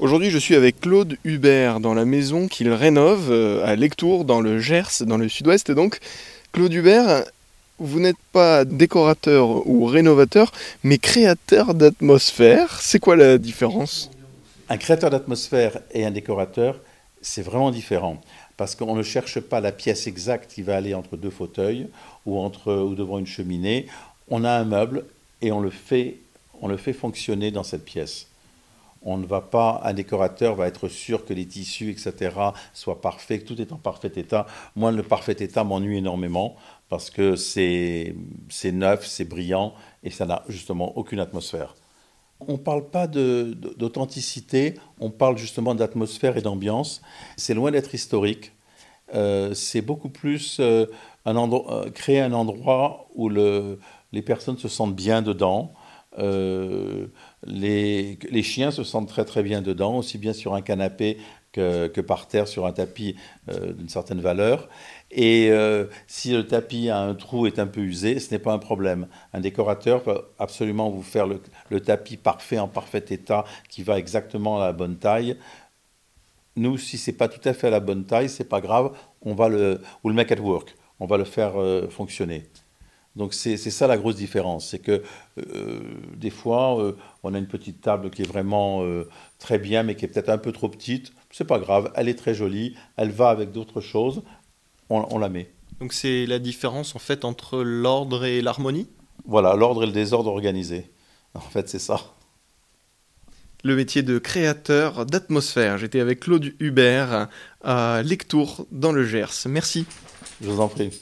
Aujourd'hui, je suis avec Claude Hubert dans la maison qu'il rénove euh, à Lectour, dans le Gers, dans le sud-ouest. Donc, Claude Hubert, vous n'êtes pas décorateur ou rénovateur, mais créateur d'atmosphère. C'est quoi la différence? Un créateur d'atmosphère et un décorateur, c'est vraiment différent. Parce qu'on ne cherche pas la pièce exacte qui va aller entre deux fauteuils ou, devant une cheminée. On a un meuble et on le fait fonctionner dans cette pièce on ne va pas, un décorateur va être sûr que les tissus, etc., soient parfaits, que tout est en parfait état. Moi, le parfait état m'ennuie énormément parce que c'est neuf, c'est brillant et ça n'a justement aucune atmosphère. On ne parle pas d'authenticité, on parle justement d'atmosphère et d'ambiance. C'est loin d'être historique. Euh, c'est beaucoup plus euh, un euh, créer un endroit où le, les personnes se sentent bien dedans, euh, les, chiens se sentent très très bien dedans, aussi bien sur un canapé que, par terre sur un tapis euh, d'une certaine valeur. Et euh, si le tapis a un trou est un peu usé, ce n'est pas un problème. Un décorateur peut absolument vous faire le, tapis parfait, en parfait état, qui va exactement à la bonne taille. Nous, si c'est pas tout à fait à la bonne taille, c'est pas grave, on va le make it work, on va le faire fonctionner. Donc c'est ça la grosse différence, c'est que euh, des fois euh, on a une petite table qui est vraiment euh, très bien mais qui est peut-être un peu trop petite, c'est pas grave, elle est très jolie, elle va avec d'autres choses, on, on, la met. Donc c'est la différence en fait entre l'ordre et l'harmonie? Voilà, l'ordre et le désordre organisé. En fait c'est ça. Le métier de créateur d'atmosphère. J'étais avec Claude Hubert à Lectour dans le Gers. Merci. Je vous en prie.